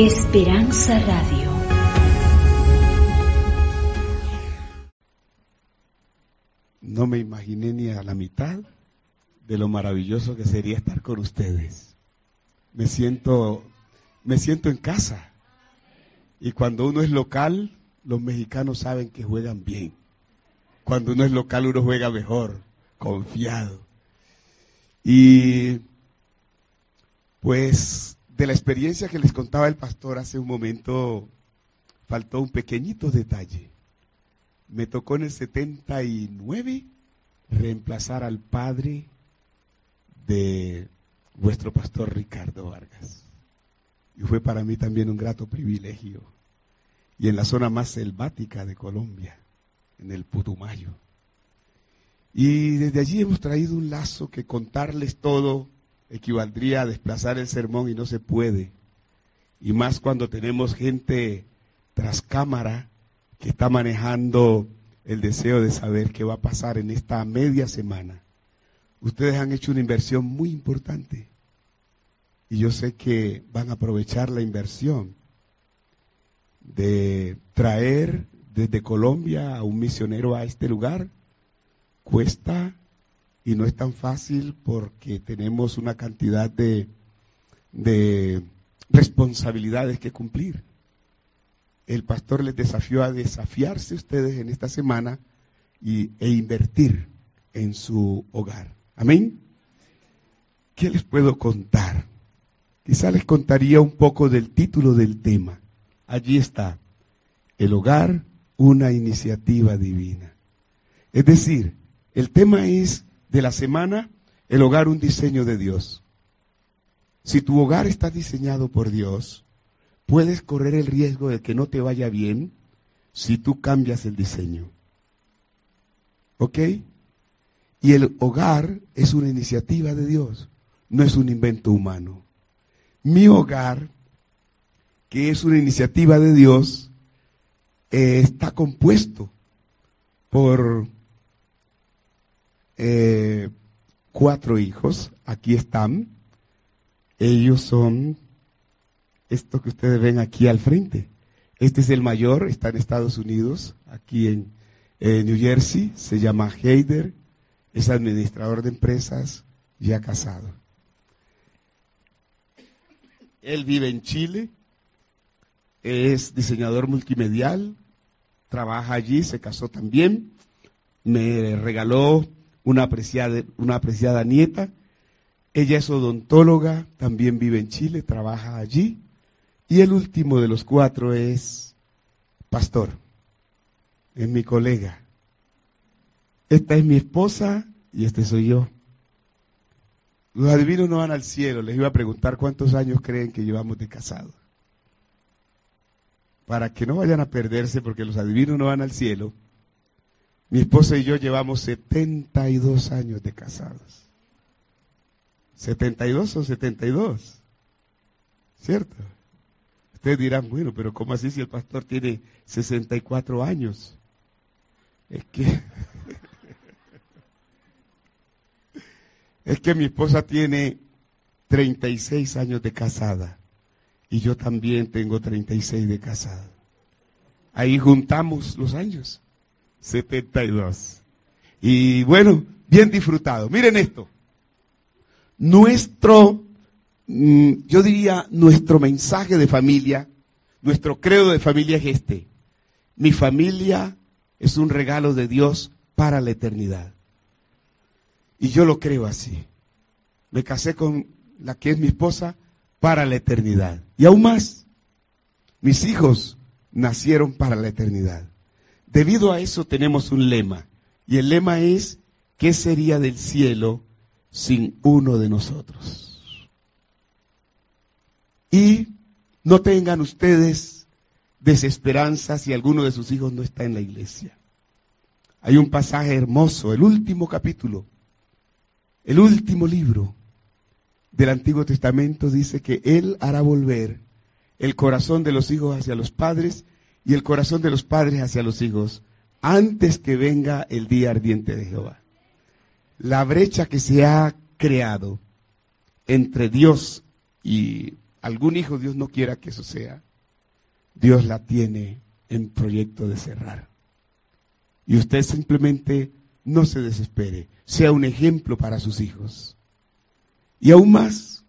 Esperanza Radio. No me imaginé ni a la mitad de lo maravilloso que sería estar con ustedes. Me siento, me siento en casa. Y cuando uno es local, los mexicanos saben que juegan bien. Cuando uno es local, uno juega mejor, confiado. Y pues de la experiencia que les contaba el pastor hace un momento, faltó un pequeñito detalle. Me tocó en el 79 reemplazar al padre de vuestro pastor Ricardo Vargas. Y fue para mí también un grato privilegio. Y en la zona más selvática de Colombia, en el Putumayo. Y desde allí hemos traído un lazo que contarles todo equivaldría a desplazar el sermón y no se puede. Y más cuando tenemos gente tras cámara que está manejando el deseo de saber qué va a pasar en esta media semana. Ustedes han hecho una inversión muy importante y yo sé que van a aprovechar la inversión de traer desde Colombia a un misionero a este lugar. Cuesta y no es tan fácil porque tenemos una cantidad de, de responsabilidades que cumplir. El pastor les desafió a desafiarse ustedes en esta semana y, e invertir en su hogar. Amén. ¿Qué les puedo contar? Quizá les contaría un poco del título del tema. Allí está, el hogar, una iniciativa divina. Es decir, el tema es de la semana, el hogar un diseño de Dios. Si tu hogar está diseñado por Dios, puedes correr el riesgo de que no te vaya bien si tú cambias el diseño. ¿Ok? Y el hogar es una iniciativa de Dios, no es un invento humano. Mi hogar, que es una iniciativa de Dios, eh, está compuesto por eh, cuatro hijos, aquí están. Ellos son esto que ustedes ven aquí al frente. Este es el mayor, está en Estados Unidos, aquí en New Jersey, se llama Heider, es administrador de empresas, ya casado. Él vive en Chile, es diseñador multimedial, trabaja allí, se casó también, me regaló una apreciada, una apreciada nieta. Ella es odontóloga, también vive en Chile, trabaja allí. Y el último de los cuatro es pastor, es mi colega. Esta es mi esposa y este soy yo. Los adivinos no van al cielo. Les iba a preguntar cuántos años creen que llevamos de casado. Para que no vayan a perderse porque los adivinos no van al cielo. Mi esposa y yo llevamos 72 años de casados. 72 o 72. ¿Cierto? Ustedes dirán, bueno, pero ¿cómo así si el pastor tiene 64 años? Es que es que mi esposa tiene 36 años de casada y yo también tengo 36 de casada. Ahí juntamos los años. 72. Y bueno, bien disfrutado. Miren esto. Nuestro, mm, yo diría, nuestro mensaje de familia, nuestro credo de familia es este. Mi familia es un regalo de Dios para la eternidad. Y yo lo creo así. Me casé con la que es mi esposa para la eternidad. Y aún más, mis hijos nacieron para la eternidad. Debido a eso tenemos un lema. Y el lema es, ¿qué sería del cielo sin uno de nosotros? Y no tengan ustedes desesperanza si alguno de sus hijos no está en la iglesia. Hay un pasaje hermoso, el último capítulo, el último libro del Antiguo Testamento dice que Él hará volver el corazón de los hijos hacia los padres y el corazón de los padres hacia los hijos antes que venga el día ardiente de Jehová. La brecha que se ha creado entre Dios y algún hijo Dios no quiera que eso sea, Dios la tiene en proyecto de cerrar. Y usted simplemente no se desespere, sea un ejemplo para sus hijos. Y aún más,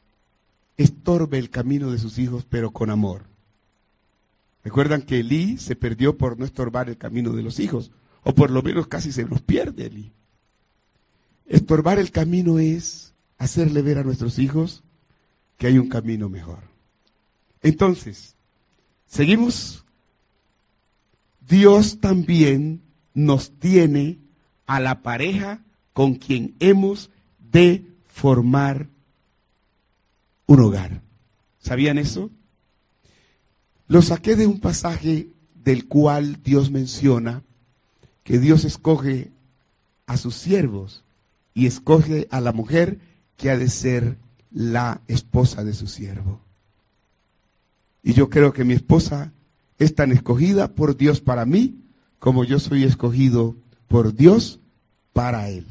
estorbe el camino de sus hijos, pero con amor. Recuerdan que Elí se perdió por no estorbar el camino de los hijos, o por lo menos casi se nos pierde Elí. Estorbar el camino es hacerle ver a nuestros hijos que hay un camino mejor. Entonces, seguimos. Dios también nos tiene a la pareja con quien hemos de formar un hogar. ¿Sabían eso? Lo saqué de un pasaje del cual Dios menciona que Dios escoge a sus siervos y escoge a la mujer que ha de ser la esposa de su siervo. Y yo creo que mi esposa es tan escogida por Dios para mí como yo soy escogido por Dios para Él.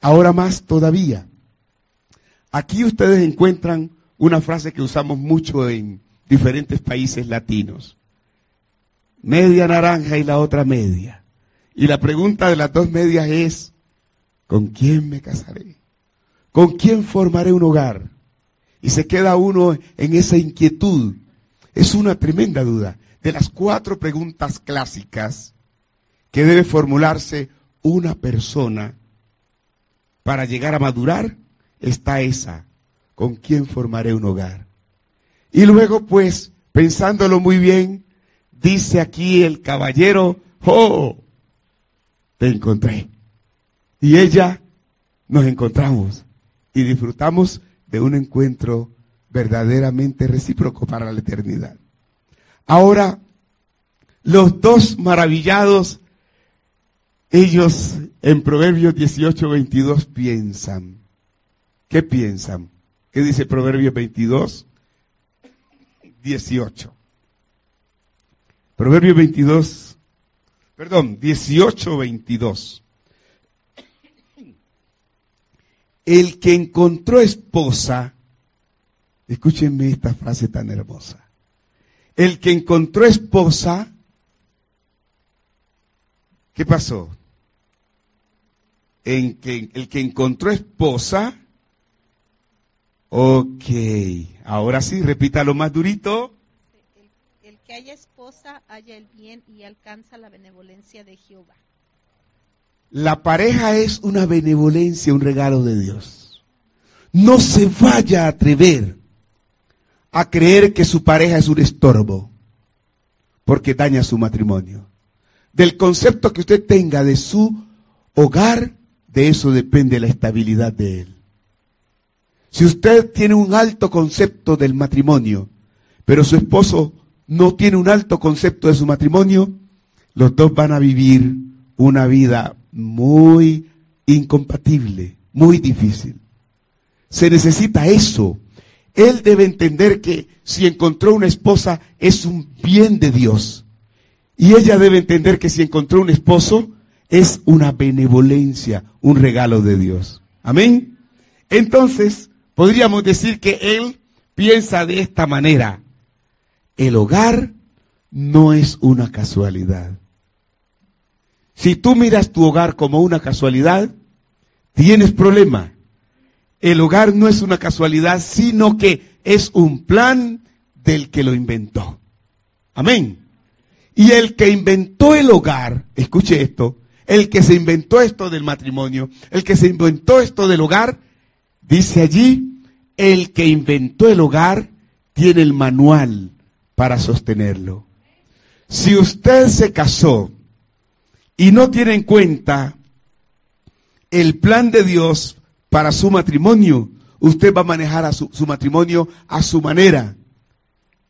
Ahora más todavía. Aquí ustedes encuentran una frase que usamos mucho en diferentes países latinos. Media naranja y la otra media. Y la pregunta de las dos medias es, ¿con quién me casaré? ¿Con quién formaré un hogar? Y se queda uno en esa inquietud. Es una tremenda duda. De las cuatro preguntas clásicas que debe formularse una persona para llegar a madurar, está esa. ¿Con quién formaré un hogar? Y luego, pues, pensándolo muy bien, dice aquí el caballero, oh, te encontré. Y ella, nos encontramos y disfrutamos de un encuentro verdaderamente recíproco para la eternidad. Ahora, los dos maravillados, ellos en Proverbios 18, 22 piensan. ¿Qué piensan? ¿Qué dice Proverbios 22? 18. Proverbios 22, perdón, 18, 22. El que encontró esposa, escúchenme esta frase tan hermosa. El que encontró esposa, ¿qué pasó? En que, el que encontró esposa, ok, ahora sí, repítalo más durito. El, el que haya esposa haya el bien y alcanza la benevolencia de Jehová. La pareja es una benevolencia, un regalo de Dios. No se vaya a atrever a creer que su pareja es un estorbo, porque daña su matrimonio. Del concepto que usted tenga de su hogar, de eso depende la estabilidad de él. Si usted tiene un alto concepto del matrimonio, pero su esposo no tiene un alto concepto de su matrimonio, los dos van a vivir una vida muy incompatible, muy difícil. Se necesita eso. Él debe entender que si encontró una esposa es un bien de Dios. Y ella debe entender que si encontró un esposo es una benevolencia, un regalo de Dios. Amén. Entonces, podríamos decir que él piensa de esta manera. El hogar no es una casualidad. Si tú miras tu hogar como una casualidad, tienes problema. El hogar no es una casualidad, sino que es un plan del que lo inventó. Amén. Y el que inventó el hogar, escuche esto, el que se inventó esto del matrimonio, el que se inventó esto del hogar, dice allí, el que inventó el hogar tiene el manual para sostenerlo. Si usted se casó y no tiene en cuenta el plan de Dios para su matrimonio, usted va a manejar a su, su, matrimonio a su manera.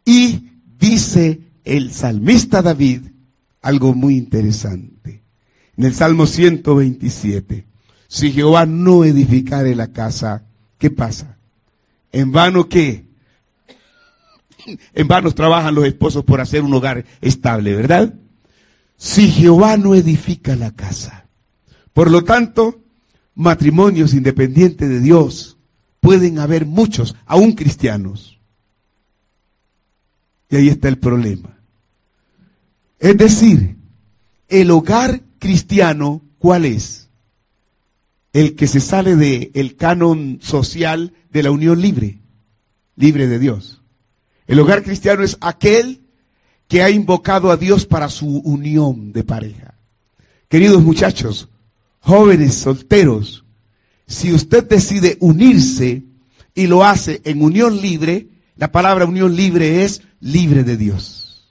Y dice el salmista David algo muy interesante. En el Salmo 127, si Jehová no edificare la casa, ¿qué pasa? ¿En vano qué? En vano trabajan los esposos por hacer un hogar estable, ¿verdad? si Jehová no edifica la casa. Por lo tanto, matrimonios independientes de Dios pueden haber muchos, aún cristianos. Y ahí está el problema. Es decir, el hogar cristiano, ¿cuál es? El que se sale del el canon social de la unión libre, libre de Dios. El hogar cristiano es aquel que ha invocado a Dios para su unión de pareja. Queridos muchachos, jóvenes solteros, si usted decide unirse y lo hace en unión libre, la palabra unión libre es libre de Dios.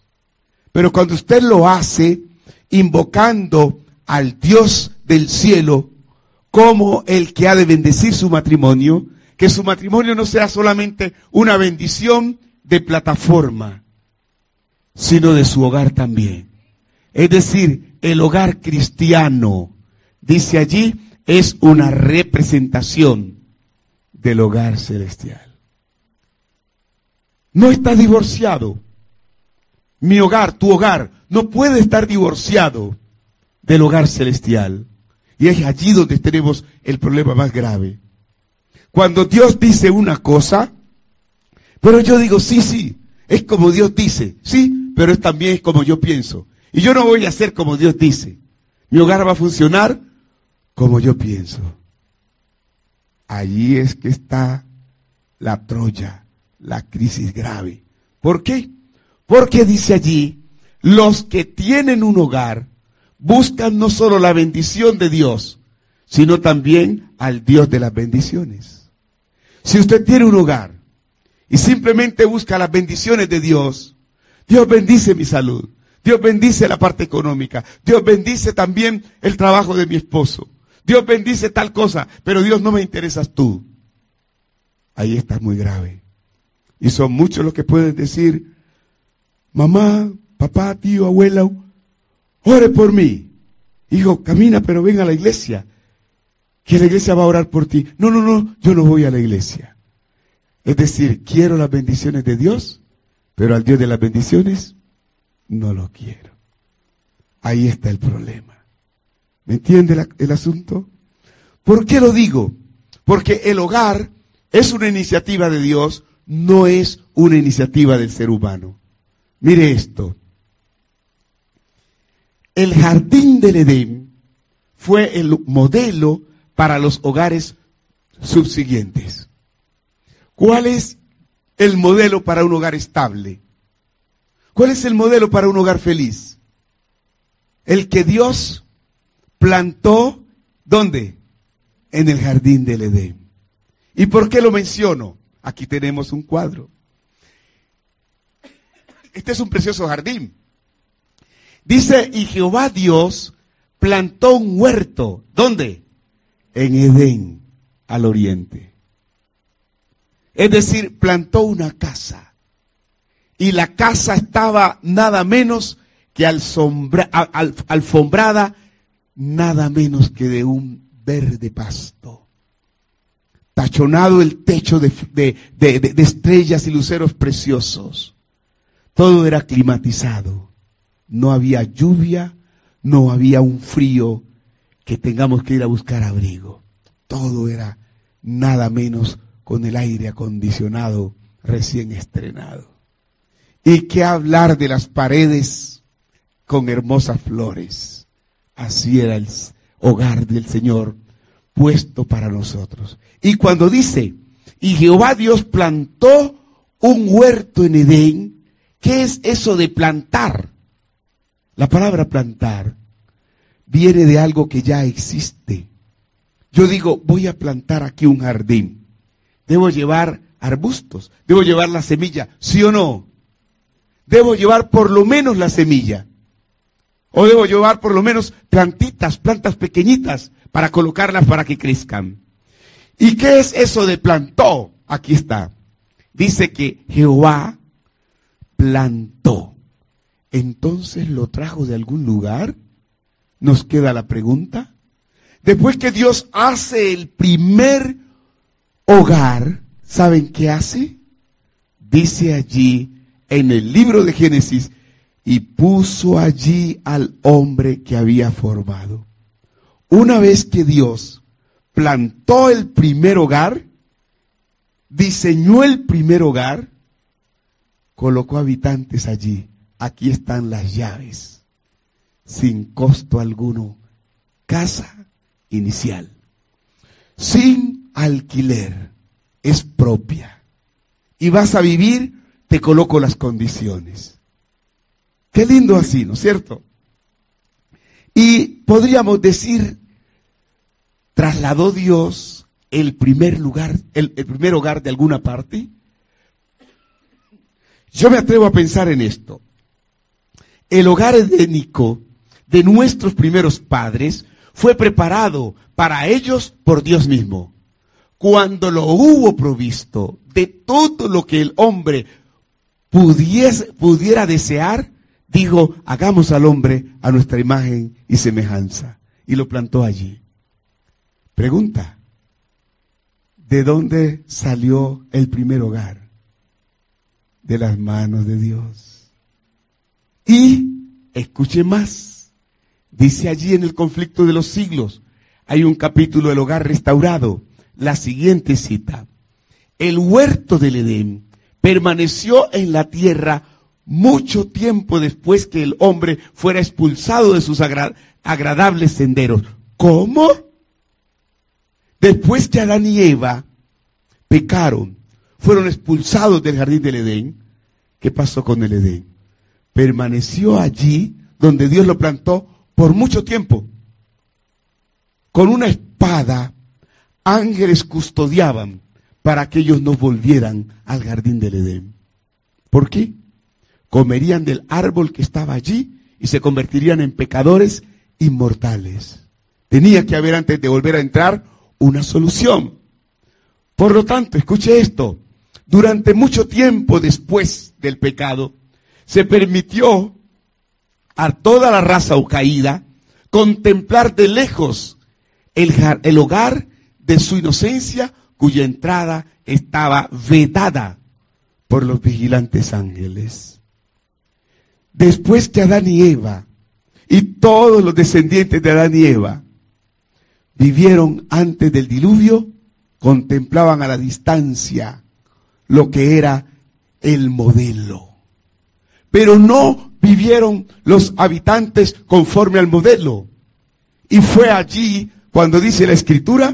Pero cuando usted lo hace invocando al Dios del cielo como el que ha de bendecir su matrimonio, que su matrimonio no sea solamente una bendición de plataforma, sino de su hogar también. Es decir, el hogar cristiano, dice allí, es una representación del hogar celestial. No está divorciado. Mi hogar, tu hogar, no puede estar divorciado del hogar celestial. Y es allí donde tenemos el problema más grave. Cuando Dios dice una cosa, pero yo digo, sí, sí, es como Dios dice, sí, pero también es como yo pienso. Y yo no voy a hacer como Dios dice. Mi hogar va a funcionar como yo pienso. Allí es que está la Troya, la crisis grave. ¿Por qué? Porque dice allí, los que tienen un hogar buscan no solo la bendición de Dios, sino también al Dios de las bendiciones. Si usted tiene un hogar y simplemente busca las bendiciones de Dios, Dios bendice mi salud, Dios bendice la parte económica, Dios bendice también el trabajo de mi esposo, Dios bendice tal cosa, pero Dios no me interesas tú. Ahí está muy grave. Y son muchos los que pueden decir, mamá, papá, tío, abuela, ore por mí. Hijo, camina, pero ven a la iglesia. Que la iglesia va a orar por ti. No, no, no, yo no voy a la iglesia. Es decir, quiero las bendiciones de Dios, pero al Dios de las bendiciones no lo quiero. Ahí está el problema. ¿Me entiende el asunto? ¿Por qué lo digo? Porque el hogar es una iniciativa de Dios, no es una iniciativa del ser humano. Mire esto. El jardín del Edén fue el modelo para los hogares subsiguientes. ¿Cuál es el modelo para un hogar estable? ¿Cuál es el modelo para un hogar feliz? El que Dios plantó, ¿dónde? En el jardín del Edén. ¿Y por qué lo menciono? Aquí tenemos un cuadro. Este es un precioso jardín. Dice, y Jehová Dios plantó un huerto. ¿Dónde? En Edén, al oriente. Es decir, plantó una casa. Y la casa estaba nada menos que alfombrada nada menos que de un verde pasto. Tachonado el techo de, estrellas y luceros preciosos. Todo era climatizado. No había lluvia, no había un frío que tengamos que ir a buscar abrigo. Todo era nada menos con el aire acondicionado recién estrenado. Y qué hablar de las paredes con hermosas flores Así era el hogar del Señor puesto para nosotros. Y cuando dice, y Jehová Dios plantó un huerto en Edén, ¿qué es eso de plantar? La palabra plantar viene de algo que ya existe. Yo digo, voy a plantar aquí un jardín. Debo llevar arbustos, debo llevar la semilla, ¿sí o no? Debo llevar por lo menos la semilla. O debo llevar por lo menos plantitas, plantas pequeñitas, para colocarlas para que crezcan. ¿Y qué es eso de plantó? Aquí está. Dice que Jehová plantó. Entonces lo trajo de algún lugar. Nos queda la pregunta. Después que Dios hace el primer hogar, ¿saben qué hace? Dice allí en el libro de Génesis y puso allí al hombre que había formado. Una vez que Dios plantó el primer hogar, diseñó el primer hogar, colocó habitantes allí. Aquí están las llaves, sin costo alguno. Casa inicial, sin alquiler, es propia. Y vas a vivir, te coloco las condiciones. Qué lindo así, ¿no es cierto? Y podríamos decir, trasladó Dios el primer lugar, el, primer hogar de alguna parte. Yo me atrevo a pensar en esto. El hogar edénico de nuestros primeros padres fue preparado para ellos por Dios mismo. Cuando lo hubo provisto de todo lo que el hombre pudiese, pudiera desear, dijo, hagamos al hombre a nuestra imagen y semejanza. Y lo plantó allí. Pregunta, ¿de dónde salió el primer hogar? De las manos de Dios. Y, escuche más, dice allí en el conflicto de los siglos, hay un capítulo del hogar restaurado, la siguiente cita. El huerto del Edén permaneció en la tierra mucho tiempo después que el hombre fuera expulsado de sus agradables senderos. ¿Cómo? Después que Adán y Eva pecaron, fueron expulsados del jardín del Edén, ¿qué pasó con el Edén? Permaneció allí donde Dios lo plantó por mucho tiempo. Con una espada, ángeles custodiaban para que ellos no volvieran al jardín del Edén. ¿Por qué? comerían del árbol que estaba allí y se convertirían en pecadores inmortales. Tenía que haber antes de volver a entrar una solución. Por lo tanto, escuche esto, durante mucho tiempo después del pecado, se permitió a toda la raza caída contemplar de lejos el, el hogar de su inocencia cuya entrada estaba vedada por los vigilantes ángeles después que Adán y Eva y todos los descendientes de Adán y Eva vivieron antes del diluvio, contemplaban a la distancia lo que era el modelo. Pero no vivieron los habitantes conforme al modelo. Y fue allí cuando dice la escritura,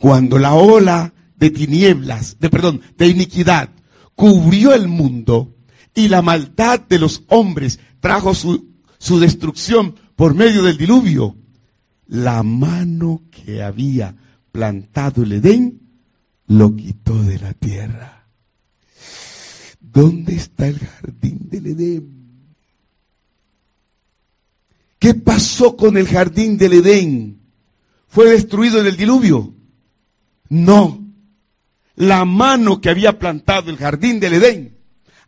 cuando la ola de tinieblas, de perdón, de iniquidad cubrió el mundo, y la maldad de los hombres trajo su, su destrucción por medio del diluvio, la mano que había plantado el Edén lo quitó de la tierra. ¿Dónde está el jardín del Edén? ¿Qué pasó con el jardín del Edén? ¿Fue destruido en el diluvio? No. La mano que había plantado el jardín del Edén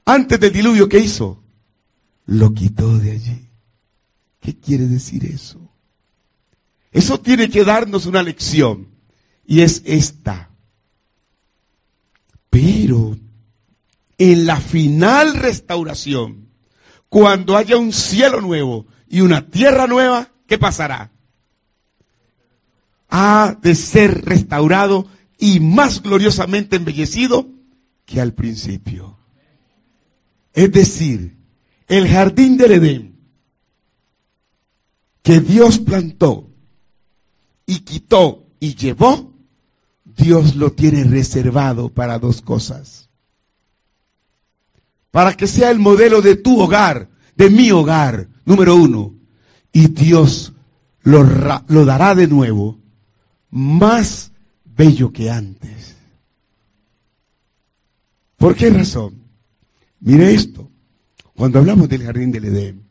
antes del diluvio, ¿qué hizo? Lo quitó de allí. ¿Qué quiere decir eso? Eso tiene que darnos una lección. Y es esta. Pero en la final restauración, cuando haya un cielo nuevo y una tierra nueva, ¿qué pasará? Ha de ser restaurado y más gloriosamente embellecido que al principio. Es decir, el jardín del Edén que Dios plantó y quitó y llevó, Dios lo tiene reservado para dos cosas. Para que sea el modelo de tu hogar, de mi hogar, número uno. Y Dios lo, lo dará de nuevo más bello que antes. ¿Por qué razón? Mire esto, cuando hablamos del jardín del Edén,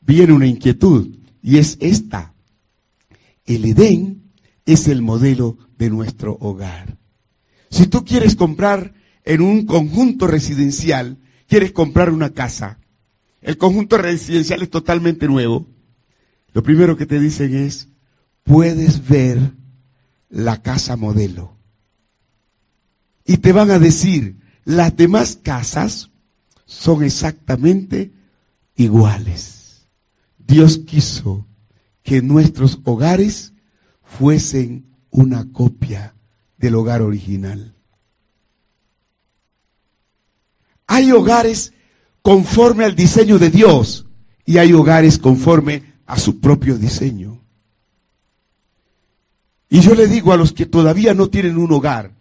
viene una inquietud y es esta. El Edén es el modelo de nuestro hogar. Si tú quieres comprar en un conjunto residencial, quieres comprar una casa, el conjunto residencial es totalmente nuevo, lo primero que te dicen es, puedes ver la casa modelo. Y te van a decir, las demás casas son exactamente iguales. Dios quiso que nuestros hogares fuesen una copia del hogar original. Hay hogares conforme al diseño de Dios y hay hogares conforme a su propio diseño. Y yo le digo a los que todavía no tienen un hogar,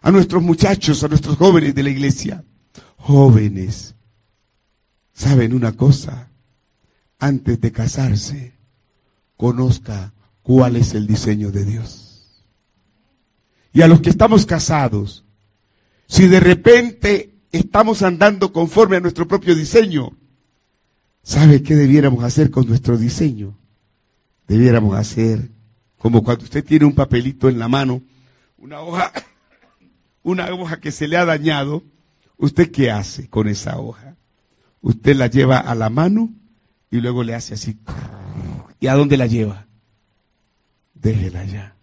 a nuestros muchachos, a nuestros jóvenes de la iglesia, jóvenes, ¿saben una cosa? Antes de casarse, conozca cuál es el diseño de Dios. Y a los que estamos casados, si de repente estamos andando conforme a nuestro propio diseño, ¿sabe qué debiéramos hacer con nuestro diseño? Debiéramos hacer como cuando usted tiene un papelito en la mano, una hoja, una hoja que se le ha dañado, ¿usted qué hace con esa hoja? Usted la lleva a la mano y luego le hace así. ¿Y a dónde la lleva? Déjela ya.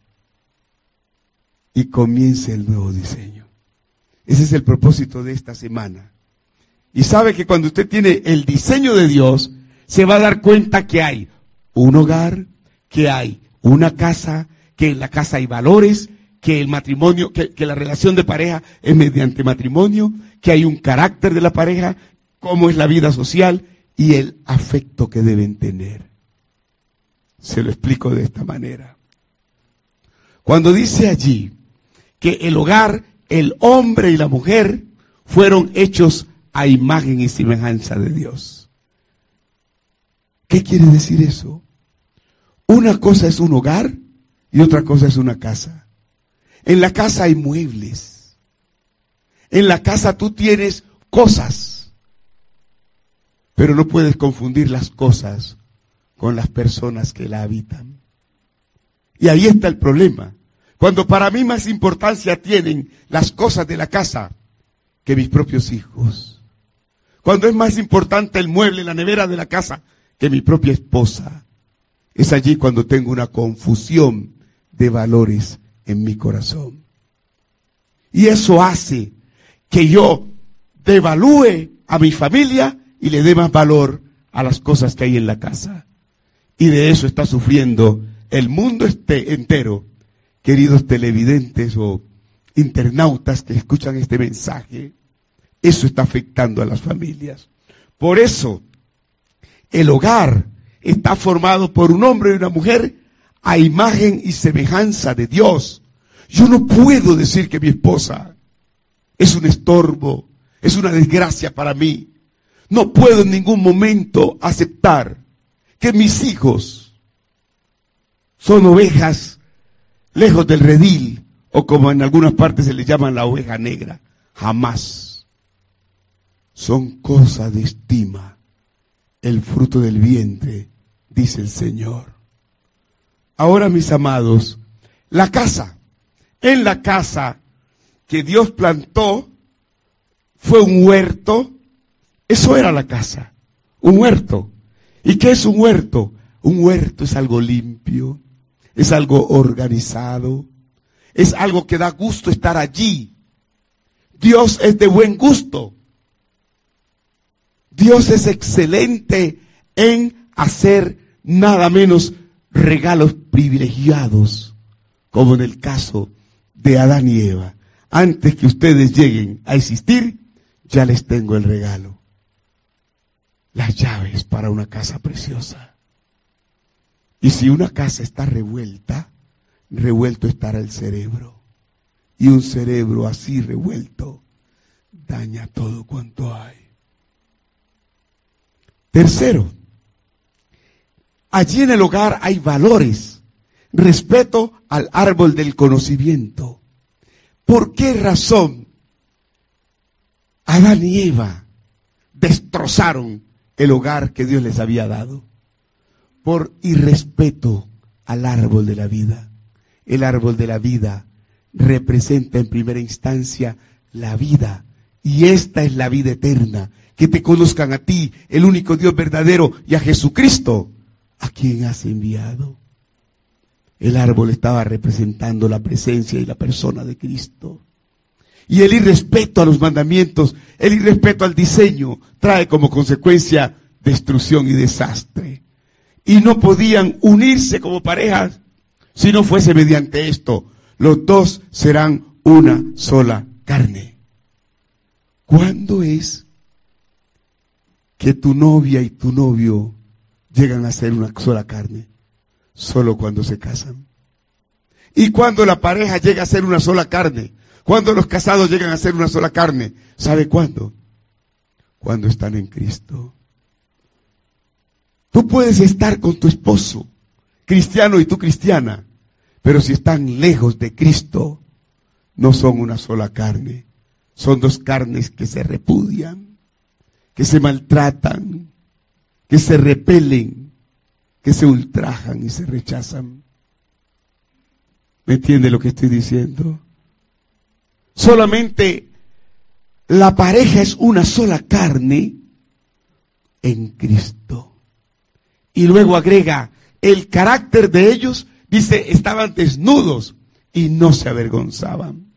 Y comience el nuevo diseño. Ese es el propósito de esta semana. Y sabe que cuando usted tiene el diseño de Dios, se va a dar cuenta que hay un hogar, que hay una casa, que en la casa hay valores, que el matrimonio, que, la relación de pareja es mediante matrimonio, que hay un carácter de la pareja, cómo es la vida social y el afecto que deben tener. Se lo explico de esta manera. Cuando dice allí que el hogar, el hombre y la mujer fueron hechos a imagen y semejanza de Dios. ¿Qué quiere decir eso? Una cosa es un hogar y otra cosa es una casa. En la casa hay muebles. En la casa tú tienes cosas. Pero no puedes confundir las cosas con las personas que la habitan. Y ahí está el problema. Cuando para mí más importancia tienen las cosas de la casa que mis propios hijos. Cuando es más importante el mueble, la nevera de la casa que mi propia esposa. Es allí cuando tengo una confusión de valores en mi corazón. Y eso hace que yo devalúe a mi familia y le dé más valor a las cosas que hay en la casa. Y de eso está sufriendo el mundo este entero, queridos televidentes o internautas que escuchan este mensaje. Eso está afectando a las familias. Por eso, el hogar está formado por un hombre y una mujer a imagen y semejanza de Dios. Yo no puedo decir que mi esposa es un estorbo, es una desgracia para mí. No puedo en ningún momento aceptar que mis hijos son ovejas lejos del redil o como en algunas partes se les llama la oveja negra. Jamás. Son cosas de estima, el fruto del vientre, dice el Señor. Ahora, mis amados, la casa, en la casa que Dios plantó, fue un huerto, eso era la casa, un huerto. ¿Y qué es un huerto? Un huerto es algo limpio, es algo organizado, es algo que da gusto estar allí. Dios es de buen gusto. Dios es excelente en hacer nada menos regalos privilegiados, como en el caso de Adán y Eva. Antes que ustedes lleguen a existir, ya les tengo el regalo. Las llaves para una casa preciosa. Y si una casa está revuelta, revuelto estará el cerebro. Y un cerebro así revuelto daña todo cuanto hay. Tercero, Allí en el hogar hay valores. Respeto al árbol del conocimiento. ¿Por qué razón Adán y Eva destrozaron el hogar que Dios les había dado? Por irrespeto al árbol de la vida. El árbol de la vida representa en primera instancia la vida. Y esta es la vida eterna. Que te conozcan a ti, el único Dios verdadero, y a Jesucristo, ¿A quién has enviado? El árbol estaba representando la presencia y la persona de Cristo. Y el irrespeto a los mandamientos, el irrespeto al diseño, trae como consecuencia destrucción y desastre. Y no podían unirse como parejas si no fuese mediante esto. Los dos serán una sola carne. ¿Cuándo es que tu novia y tu novio llegan a ser una sola carne solo cuando se casan. Y cuando la pareja llega a ser una sola carne, cuando los casados llegan a ser una sola carne, ¿sabe cuándo? Cuando están en Cristo. Tú puedes estar con tu esposo, cristiano y tú cristiana, pero si están lejos de Cristo, no son una sola carne, son dos carnes que se repudian, que se maltratan, que se repelen, que se ultrajan y se rechazan. ¿Me entiende lo que estoy diciendo? Solamente la pareja es una sola carne en Cristo. Y luego agrega, el carácter de ellos, dice, estaban desnudos y no se avergonzaban.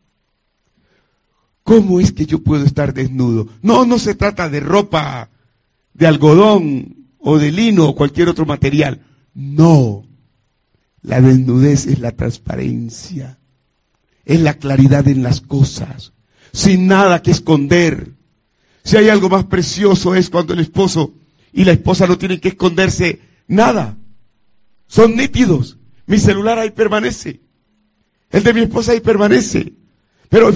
¿Cómo es que yo puedo estar desnudo? No, no se trata de ropa de algodón o de lino o cualquier otro material. No. La desnudez es la transparencia, es la claridad en las cosas, sin nada que esconder. Si hay algo más precioso es cuando el esposo y la esposa no tienen que esconderse nada. Son nítidos. Mi celular ahí permanece. El de mi esposa ahí permanece. Pero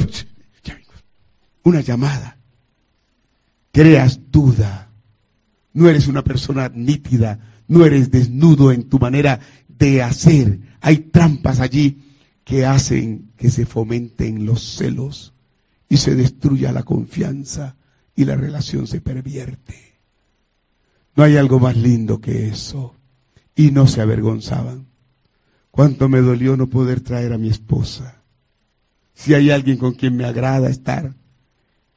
una llamada. Creas duda. No eres una persona nítida. No eres desnudo en tu manera de hacer. Hay trampas allí que hacen que se fomenten los celos y se destruya la confianza y la relación se pervierte. No hay algo más lindo que eso. Y no se avergonzaban. Cuánto me dolió no poder traer a mi esposa. Si hay alguien con quien me agrada estar,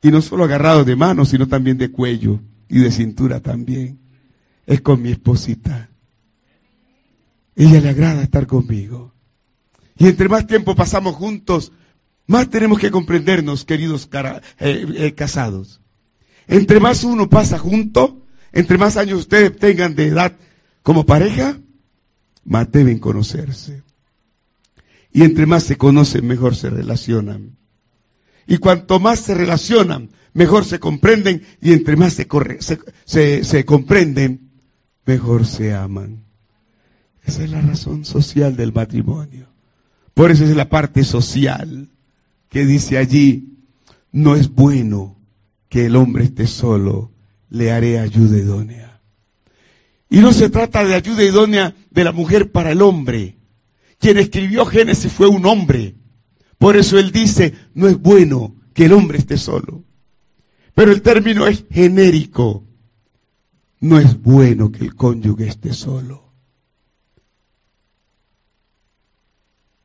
y no solo agarrado de manos, sino también de cuello y de cintura también, es con mi esposita. Ella le agrada estar conmigo. Y entre más tiempo pasamos juntos, más tenemos que comprendernos, queridos eh, eh, casados. Entre más uno pasa junto, entre más años ustedes tengan de edad como pareja, más deben conocerse. Y entre más se conocen, mejor se relacionan. Y cuanto más se relacionan, mejor se comprenden. Y entre más se, se comprenden, mejor se aman. Esa es la razón social del matrimonio. Por eso es la parte social que dice allí, no es bueno que el hombre esté solo, le haré ayuda idónea. Y no se trata de ayuda idónea de la mujer para el hombre. Quien escribió Génesis fue un hombre. Por eso él dice, no es bueno que el hombre esté solo. Pero el término es genérico. No es bueno que el cónyuge esté solo.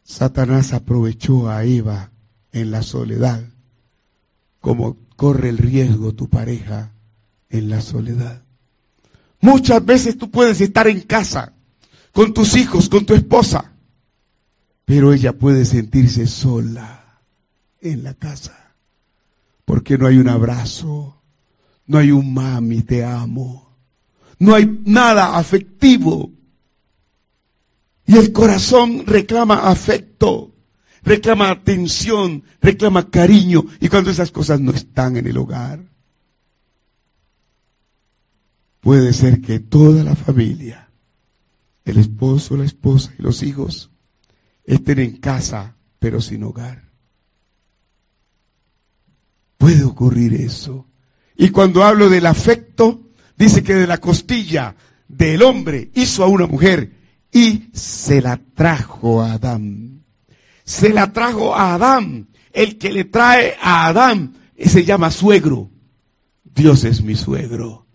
Satanás aprovechó a Eva en la soledad, como corre el riesgo tu pareja en la soledad. Muchas veces tú puedes estar en casa, con tus hijos, con tu esposa, pero ella puede sentirse sola en la casa, porque no hay un abrazo, no hay un mami, te amo, no hay nada afectivo. Y el corazón reclama afecto, reclama atención, reclama cariño, y cuando esas cosas no están en el hogar, puede ser que toda la familia, el esposo, la esposa y los hijos, estén en casa, pero sin hogar. Puede ocurrir eso. Y cuando hablo del afecto, dice que de la costilla del hombre hizo a una mujer y se la trajo a Adán. Se la trajo a Adán. El que le trae a Adán se llama suegro. Dios es mi suegro.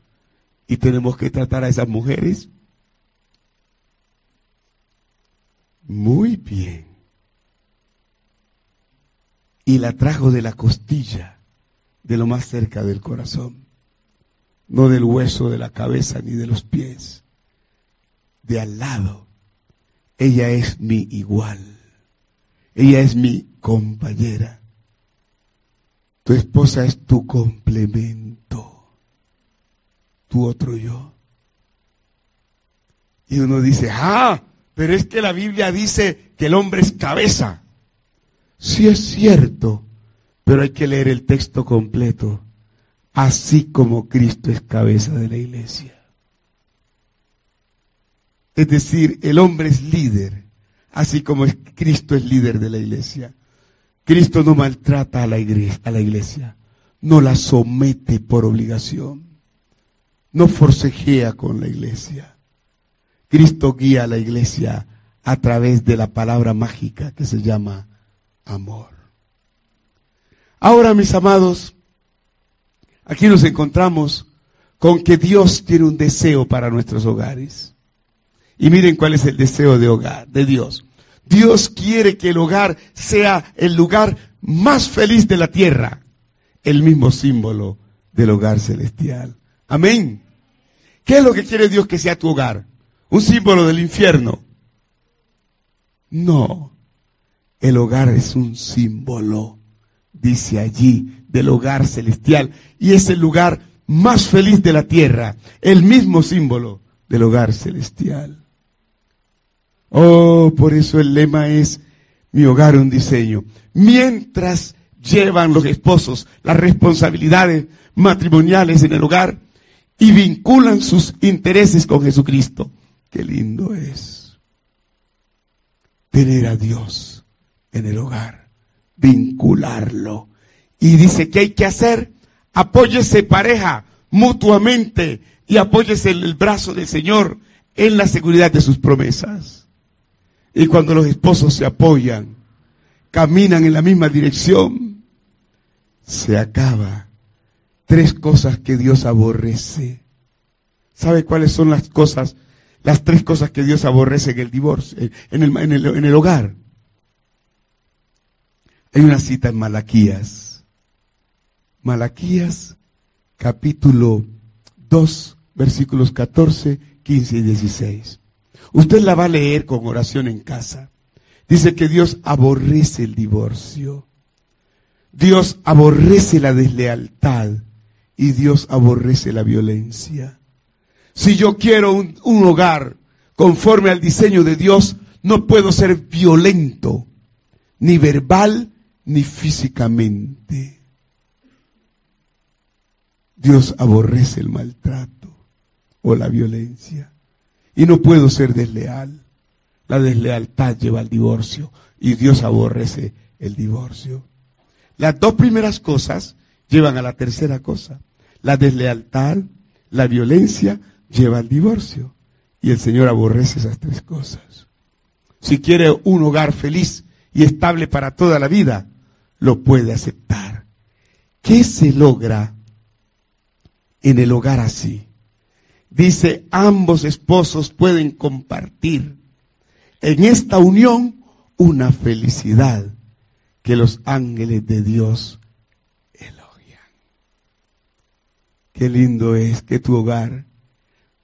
Y tenemos que tratar a esas mujeres Muy bien. Y la trajo de la costilla, de lo más cerca del corazón, no del hueso de la cabeza ni de los pies, de al lado. Ella es mi igual. Ella es mi compañera. Tu esposa es tu complemento, tu otro yo. Y uno dice, ah, pero es que la Biblia dice que el hombre es cabeza. Sí es cierto, pero hay que leer el texto completo así como Cristo es cabeza de la iglesia. Es decir, el hombre es líder, así como Cristo es líder de la iglesia. Cristo no maltrata a la, iglesia, a la iglesia, no la somete por obligación, no forcejea con la iglesia. Cristo guía a la iglesia a través de la palabra mágica que se llama amor. Ahora, mis amados, aquí nos encontramos con que Dios tiene un deseo para nuestros hogares. Y miren cuál es el deseo de hogar, de Dios. Dios quiere que el hogar sea el lugar más feliz de la tierra, el mismo símbolo del hogar celestial. Amén. ¿Qué es lo que quiere Dios que sea tu hogar? ¿Un símbolo del infierno? No, el hogar es un símbolo, dice allí, del hogar celestial. Y es el lugar más feliz de la tierra, el mismo símbolo del hogar celestial. Oh, por eso el lema es mi hogar un diseño. Mientras llevan los esposos las responsabilidades matrimoniales en el hogar y vinculan sus intereses con Jesucristo. Qué lindo es tener a Dios en el hogar, vincularlo. Y dice que hay que hacer, apóyese pareja mutuamente y apóyese el brazo del Señor en la seguridad de sus promesas. Y cuando los esposos se apoyan, caminan en la misma dirección, se acaba. Tres cosas que Dios aborrece. ¿Sabe cuáles son las cosas, las tres cosas que Dios aborrece en el divorcio, en el, en el, en el hogar? Hay una cita en Malaquías. Malaquías, capítulo 2, versículos 14, 15 y 16. Usted la va a leer con oración en casa. Dice que Dios aborrece el divorcio. Dios aborrece la deslealtad y Dios aborrece la violencia. Si yo quiero un, hogar conforme al diseño de Dios, no puedo ser violento, ni verbal, ni físicamente. Dios aborrece el maltrato o la violencia. Y no puedo ser desleal. La deslealtad lleva al divorcio y Dios aborrece el divorcio. Las dos primeras cosas llevan a la tercera cosa. La deslealtad, la violencia lleva al divorcio. Y el Señor aborrece esas tres cosas. Si quiere un hogar feliz y estable para toda la vida, lo puede aceptar. ¿Qué se logra en el hogar así? dice, ambos esposos pueden compartir en esta unión una felicidad que los ángeles de Dios Qué lindo es que tu hogar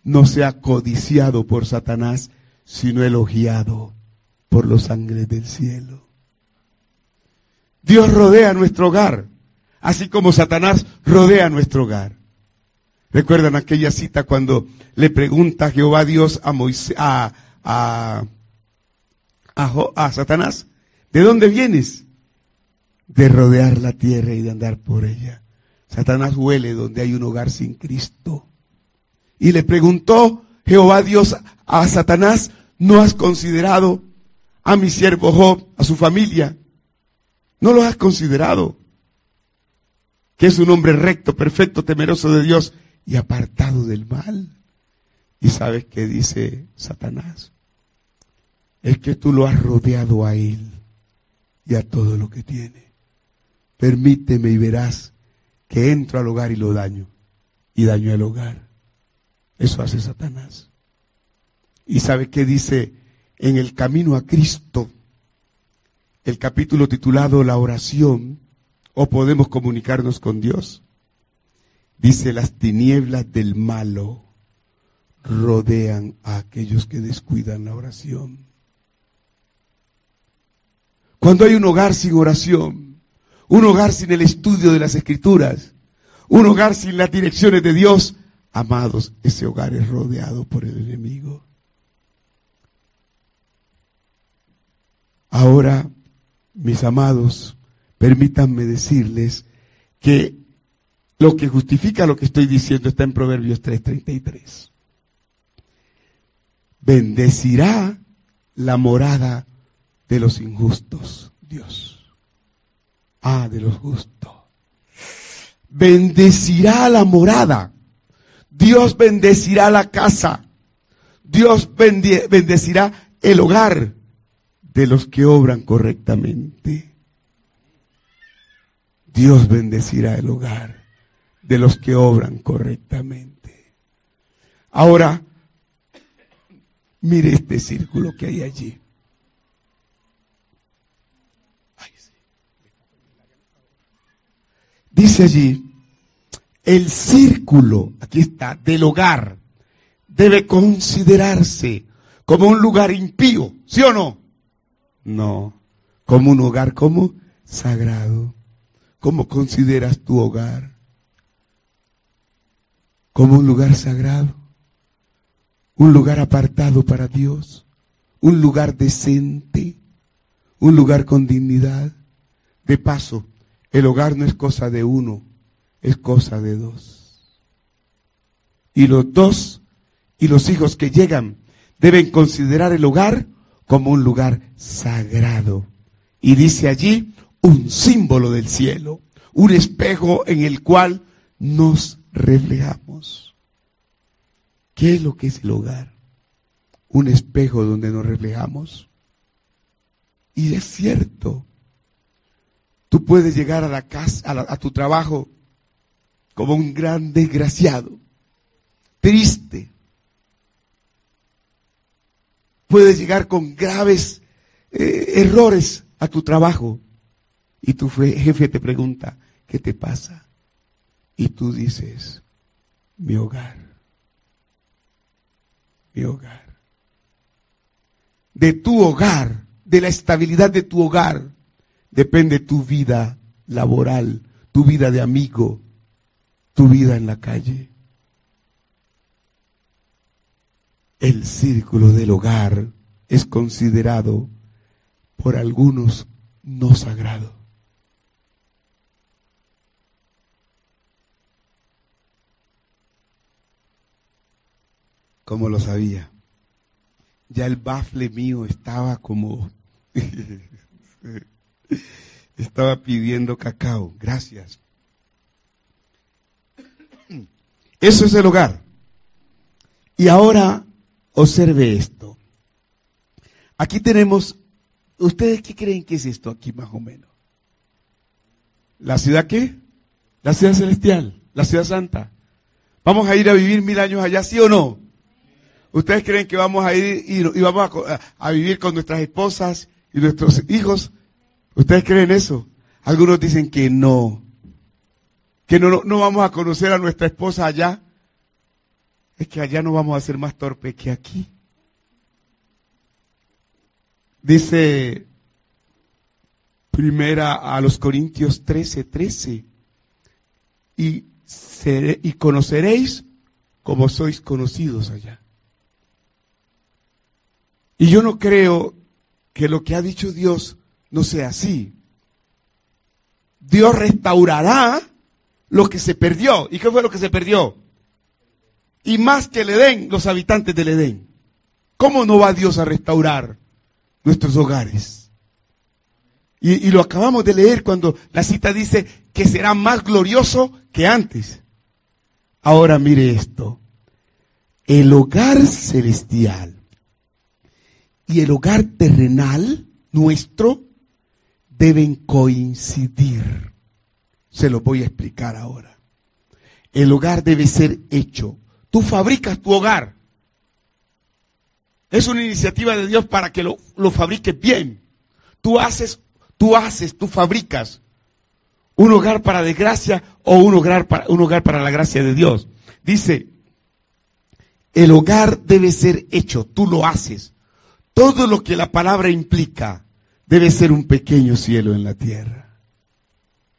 no sea codiciado por Satanás, sino elogiado por los ángeles del cielo. Dios rodea nuestro hogar, así como Satanás rodea nuestro hogar. ¿Recuerdan aquella cita cuando le pregunta Jehová Dios a, Moisés, a, Satanás, ¿de dónde vienes? De rodear la tierra y de andar por ella. Satanás huele donde hay un hogar sin Cristo. Y le preguntó Jehová Dios a Satanás, ¿no has considerado a mi siervo Job, a su familia? ¿No lo has considerado? Que es un hombre recto, perfecto, temeroso de Dios y apartado del mal. ¿Y sabes qué dice Satanás? Es que tú lo has rodeado a él y a todo lo que tiene. Permíteme y verás que entro al hogar y lo daño. Y daño el hogar. Eso hace Satanás. ¿Y sabe qué dice en el camino a Cristo? El capítulo titulado La oración o podemos comunicarnos con Dios. Dice, las tinieblas del malo rodean a aquellos que descuidan la oración. Cuando hay un hogar sin oración, un hogar sin el estudio de las escrituras, un hogar sin las direcciones de Dios, amados, ese hogar es rodeado por el enemigo. Ahora, mis amados, permítanme decirles que lo que justifica lo que estoy diciendo está en Proverbios 3:33. Bendecirá la morada de los injustos, Dios. Ah, de los justos. Bendecirá la morada. Dios bendecirá la casa. Dios bendecirá el hogar de los que obran correctamente. Dios bendecirá el hogar de los que obran correctamente. Ahora, mire este círculo que hay allí. Dice allí, el círculo, aquí está, del hogar, debe considerarse como un lugar impío, ¿sí o no? No, como un hogar como sagrado. ¿Cómo consideras tu hogar? Como un lugar sagrado, un lugar apartado para Dios, un lugar decente, un lugar con dignidad. De paso, el hogar no es cosa de uno, es cosa de dos. Y los dos y los hijos que llegan deben considerar el hogar como un lugar sagrado. Y dice allí un símbolo del cielo, un espejo en el cual nos reflejamos. ¿Qué es lo que es el hogar? Un espejo donde nos reflejamos. Y es cierto, tú puedes llegar a la casa, a, a tu trabajo como un gran desgraciado, triste, puedes llegar con graves eh, errores a tu trabajo y tu jefe te pregunta, ¿qué te pasa? Y tú dices, mi hogar, mi hogar. De tu hogar, de la estabilidad de tu hogar, depende tu vida laboral, tu vida de amigo, tu vida en la calle. el círculo del hogar es considerado por algunos no sagrado. Como lo sabía. Ya el bafle mío estaba como... estaba pidiendo cacao. Gracias. Eso es el hogar. Y ahora Observe esto. Aquí tenemos, ¿ustedes qué creen que es esto aquí más o menos? ¿La ciudad qué? La ciudad celestial, la ciudad santa. ¿Vamos a ir a vivir mil años allá, sí o no? ¿Ustedes creen que vamos a ir y, vamos a, vivir con nuestras esposas y nuestros hijos? ¿Ustedes creen eso? Algunos dicen que no, que no, no vamos a conocer a nuestra esposa allá es que allá no vamos a ser más torpes que aquí. Dice primera a los Corintios 13, 13. Y, y conoceréis como sois conocidos allá. Y yo no creo que lo que ha dicho Dios no sea así. Dios restaurará lo que se perdió. ¿Y qué fue lo que se perdió? y más que le den los habitantes del Edén. ¿Cómo no va Dios a restaurar nuestros hogares? Y, lo acabamos de leer cuando la cita dice que será más glorioso que antes. Ahora mire esto. El hogar celestial y el hogar terrenal nuestro deben coincidir. Se lo voy a explicar ahora. El hogar debe ser hecho Tú fabricas tu hogar. Es una iniciativa de Dios para que lo, lo fabriques bien. Tú haces, tú haces, tú fabricas un hogar para desgracia o un hogar para, un hogar para la gracia de Dios. Dice, el hogar debe ser hecho, tú lo haces. Todo lo que la palabra implica debe ser un pequeño cielo en la tierra.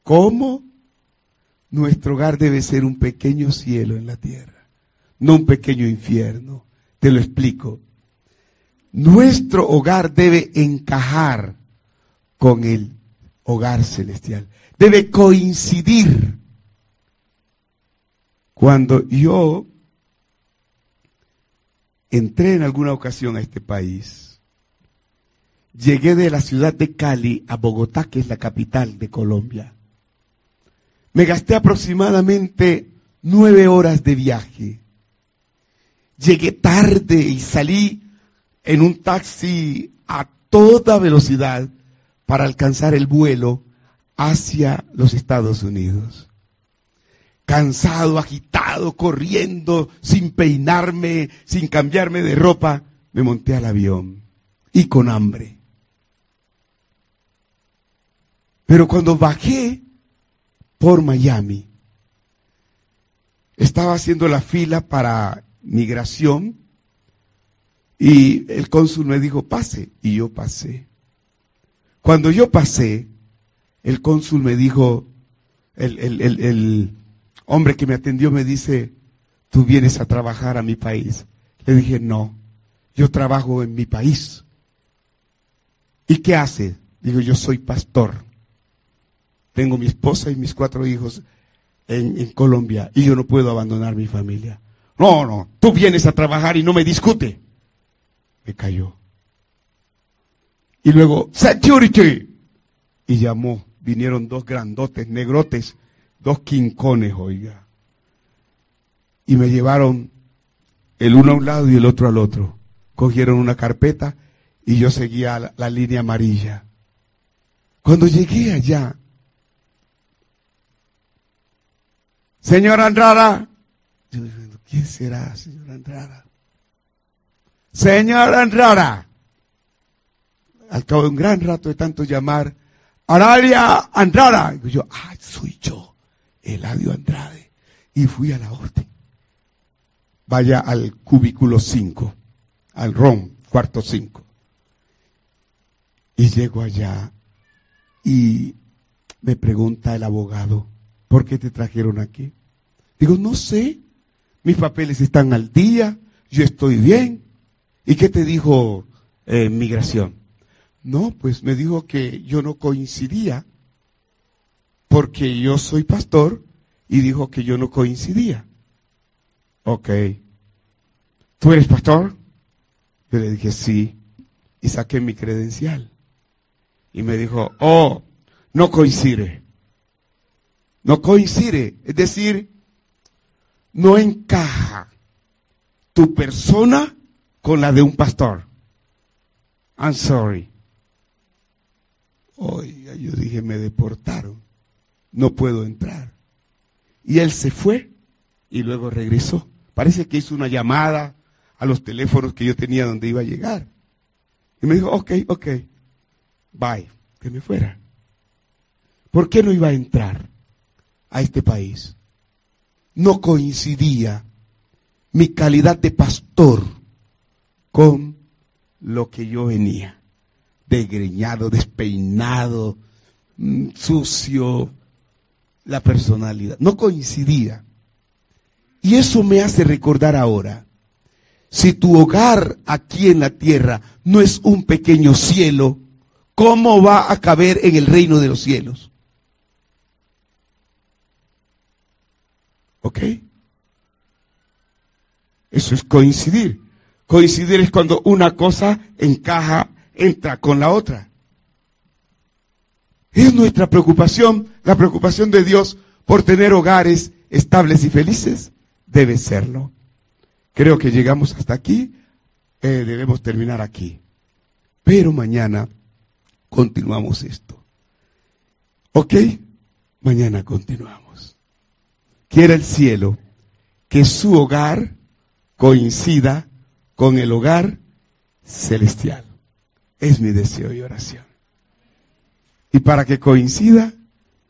¿Cómo? Nuestro hogar debe ser un pequeño cielo en la tierra no un pequeño infierno. Te lo explico. Nuestro hogar debe encajar con el hogar celestial. Debe coincidir. Cuando yo entré en alguna ocasión a este país, llegué de la ciudad de Cali a Bogotá, que es la capital de Colombia. Me gasté aproximadamente nueve horas de viaje. Llegué tarde y salí en un taxi a toda velocidad para alcanzar el vuelo hacia los Estados Unidos. Cansado, agitado, corriendo, sin peinarme, sin cambiarme de ropa, me monté al avión y con hambre. Pero cuando bajé por Miami, estaba haciendo la fila para migración y el cónsul me dijo, pase, y yo pasé. Cuando yo pasé, el cónsul me dijo, el, el, hombre que me atendió me dice, tú vienes a trabajar a mi país. Le dije, no, yo trabajo en mi país. ¿Y qué hace? Digo, yo soy pastor. Tengo mi esposa y mis cuatro hijos en, Colombia y yo no puedo abandonar mi familia. No, no, tú vienes a trabajar y no me discute. Me cayó. Y luego, security. Y llamó. Vinieron dos grandotes, negrotes, dos quincones, oiga. Y me llevaron el uno a un lado y el otro al otro. Cogieron una carpeta y yo seguía la línea amarilla. Cuando llegué allá, señora Andrada, yo dije, ¿quién será, señora Andrada? Señora Andrada, al cabo de un gran rato de tanto llamar, Aralia Andrada. Y yo, ah, soy yo, Eladio Andrade. Y fui a la orden. Vaya al cubículo 5, al ROM, cuarto 5. Y llego allá y me pregunta el abogado, ¿por qué te trajeron aquí? Digo, no sé, mis papeles están al día, yo estoy bien. ¿Y qué te dijo eh, migración? No, pues me dijo que yo no coincidía porque yo soy pastor y dijo que yo no coincidía. Ok. ¿Tú eres pastor? Yo le dije sí y saqué mi credencial. Y me dijo, oh, no coincide. No coincide. Es decir, no encaja tu persona con la de un pastor. I'm sorry. Oiga, yo dije, me deportaron. No puedo entrar. Y él se fue y luego regresó. Parece que hizo una llamada a los teléfonos que yo tenía donde iba a llegar. Y me dijo, ok, ok, bye, que me fuera. ¿Por qué no iba a entrar a este país? No coincidía mi calidad de pastor con lo que yo venía desgreñado, despeinado, mm, sucio, la personalidad. No coincidía. Y eso me hace recordar ahora, si tu hogar aquí en la tierra no es un pequeño cielo, ¿cómo va a caber en el reino de los cielos? ¿Ok? Eso es coincidir. Coincidir es cuando una cosa encaja entra con la otra. Es nuestra preocupación, la preocupación de Dios por tener hogares estables y felices. Debe serlo. Creo que llegamos hasta aquí. Eh, debemos terminar aquí. Pero mañana continuamos esto. ¿Ok? Mañana continuamos. Quiera el cielo que su hogar coincida con el hogar celestial. Es mi deseo y oración. Y para que coincida,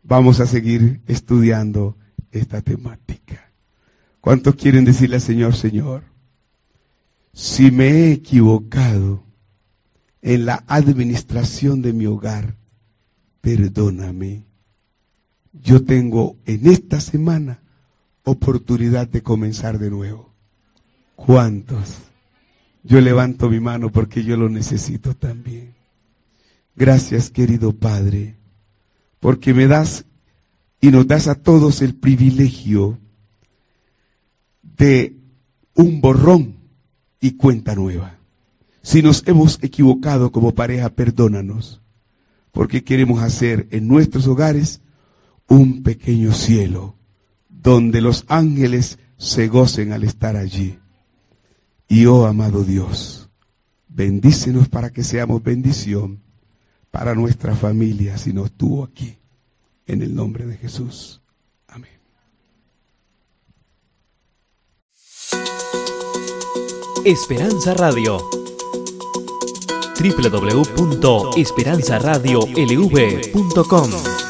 vamos a seguir estudiando esta temática. ¿Cuántos quieren decirle al Señor, Señor, si me he equivocado en la administración de mi hogar, perdóname. Yo tengo en esta semana oportunidad de comenzar de nuevo. ¿Cuántos? Yo levanto mi mano porque yo lo necesito también. Gracias, querido Padre, porque me das y nos das a todos el privilegio de un borrón y cuenta nueva. Si nos hemos equivocado como pareja, perdónanos, porque queremos hacer en nuestros hogares un pequeño cielo donde los ángeles se gocen al estar allí. Y oh amado Dios, bendícenos para que seamos bendición para nuestra familia si nos tuvo aquí. En el nombre de Jesús. Amén. Esperanza Radio www.esperanzaradiolv.com